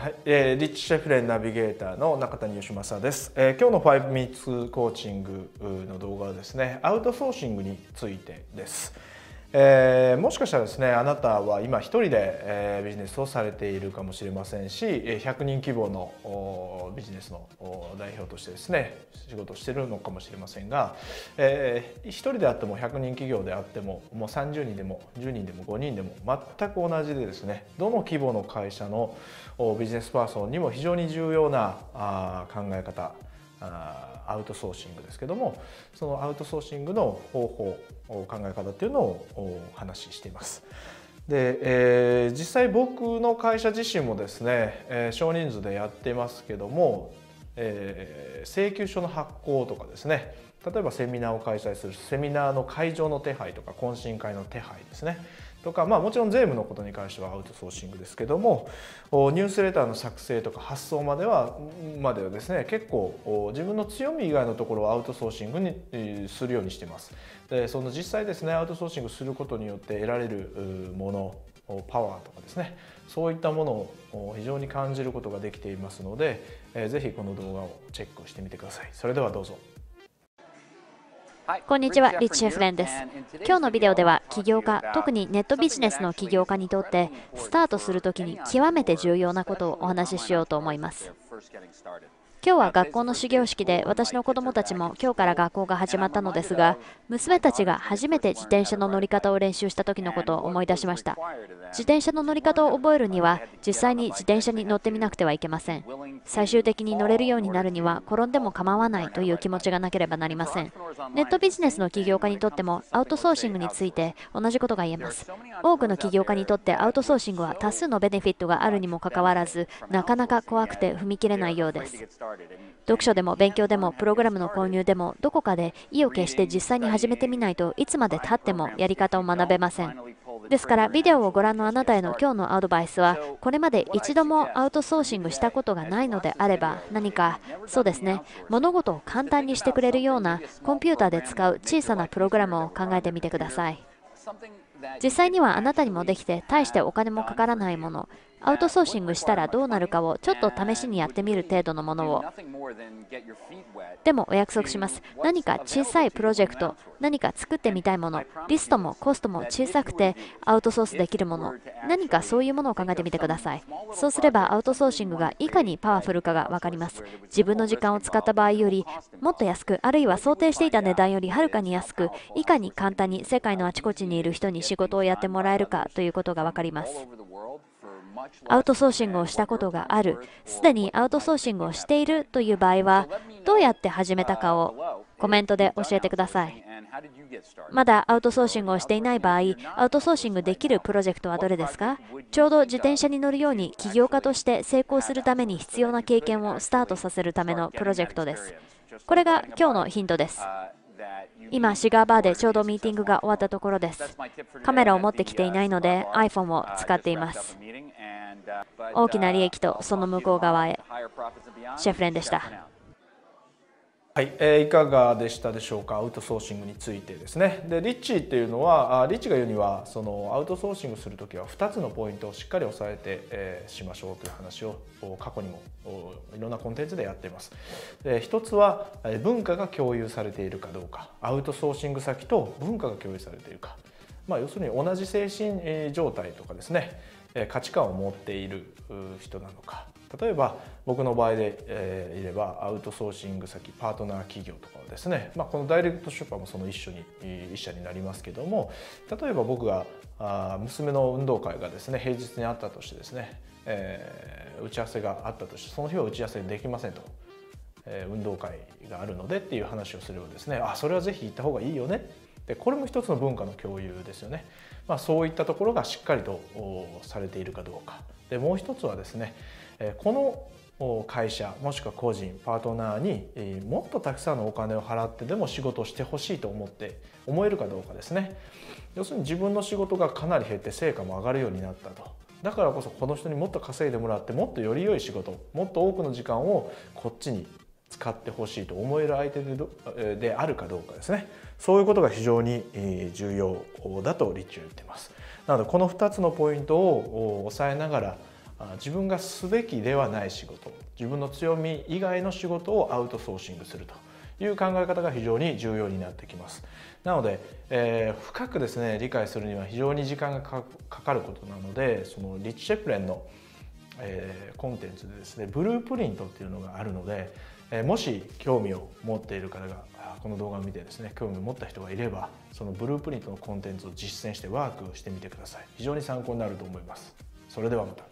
はいえー、リッチ・シェフレンナビゲーターの中谷義正です、えー、今日の5 minutes コーチングの動画はですねアウトソーシングについてです。えー、もしかしたらですねあなたは今一人で、えー、ビジネスをされているかもしれませんし100人規模のビジネスの代表としてですね仕事をしているのかもしれませんが、えー、一人であっても100人企業であってももう30人でも10人でも5人でも全く同じでですねどの規模の会社のビジネスパーソンにも非常に重要なあ考え方あアウトソーシングですけどもそのアウトソーシングの方法考え方っていうのをお話ししています。で、えー、実際僕の会社自身もですね、えー、少人数でやってますけども、えー、請求書の発行とかですね例えばセミナーを開催するセミナーの会場の手配とか懇親会の手配ですねとか、まあ、もちろん税務のことに関してはアウトソーシングですけどもニュースレターの作成とか発送まではまではですね結構自分の強み以外のところをアウトソーシングにするようにしてます。でその実際ですねアウトソーシングすることによって得られるものパワーとかですねそういったものを非常に感じることができていますので、えー、ぜひこの動画をチェックしてみてください。それではどうぞ。こんにちは、リッチ・エフレンです。今日のビデオでは起業家、特にネットビジネスの起業家にとってスタートするときに極めて重要なことをお話ししようと思います。今日は学校の始業式で私の子供たちも今日から学校が始まったのですが娘たちが初めて自転車の乗り方を練習した時のことを思い出しました。自転車の乗り方を覚えるには実際に自転車に乗ってみなくてはいけません最終的に乗れるようになるには転んでも構わないという気持ちがなければなりません。ネットビジネスの起業家にとってもアウトソーシングについて同じことが言えます。多くの起業家にとってアウトソーシングは多数のベネフィットがあるにもかかわらずなかなか怖くて踏み切れないようです。読書でも勉強でもプログラムの購入でもどこかで意を決して実際に始めてみないといつまでたってもやり方を学べません。ですからビデオをご覧のあなたへの今日のアドバイスはこれまで一度もアウトソーシングしたことがないのであれば何かそうですね物事を簡単にしてくれるようなコンピューターで使う小さなプログラムを考えてみてください。実際にはあなたにもできて大してお金もかからないもの。アウトソーシングしたらどうなるかをちょっと試しにやってみる程度のものを。でもお約束します。何か小さいプロジェクト何か作ってみたいものリストもコストも小さくてアウトソースできるもの何かそういうものを考えてみてください。そうすればアウトソーシングがいかにパワフルかが分かります。自分の時間を使った場合よりもっと安くあるいは想定していた値段よりはるかに安くいかに簡単に世界のあちこちにいる人に仕事をやってもらえるかということが分かります。アウトソーシングをしたことがある、すでにアウトソーシングをしているという場合は、どうやって始めたかをコメントで教えてください。まだアウトソーシングをしていない場合、アウトソーシングできるプロジェクトはどれですか？ちょうど自転車に乗るように起業家として成功するために必要な経験をスタートさせるためのプロジェクトです。これが今日のヒントです。今、シガーバーでちょうどミーティングが終わったところです。カメラを持ってきていないので iPhone を使っています。大きな利益とその向こう側へシェフレンでした。はい、えー、いかがでしたでしょうか？アウトソーシングについてですね。でリッチーっていうのはあリッチが言うにはそのアウトソーシングする時は2つのポイントをしっかり押さえて、えー、しましょうという話を過去にもいろんなコンテンツでやっています。で1つは文化が共有されているかどうか。アウトソーシング先と文化が共有されているか、まあ、要するに同じ精神状態とかですね。価値観を持っている人なのか。例えば僕の場合で、いればアウトソーシング先パートナー企業とかはですね、まあ、このダイレクト出版もその一緒に一社になりますけども例えば僕が娘の運動会がですね平日にあったとしてですね、えー、打ち合わせがあったとしてその日は打ち合わせできませんと、運動会があるのでっていう話をすればですねあそれはぜひ行った方がいいよね。でこれも一つの文化の共有ですよね。まあ、そういったところがしっかりとされているかどうか。でもう一つはですねこの会社もしくは個人パートナーにもっとたくさんのお金を払ってでも仕事をしてほしいと思って思えるかどうかですね。要するに自分の仕事がかなり減って成果も上がるようになったと。だからこそこの人にもっと稼いでもらってもっとより良い仕事もっと多くの時間をこっちに使ってほしいと思える相手でであるかどうかですね。そういうことが非常に重要だとリッチは言ってます。なのでこの2つのポイントを押さえながら自分がすべきではない仕事自分の強み以外の仕事をアウトソーシングするという考え方が非常に重要になってきます。なので、えー、深くですね理解するには非常に時間がかかることなのでそのリッチ・シェプレンの、えー、コンテンツでですねブループリントっていうのがあるので、え、もし興味を持っている方がこの動画を見てですね興味を持った人がいればそのブループリントのコンテンツを実践してワークしてみてください。非常に参考になると思います。それではまた。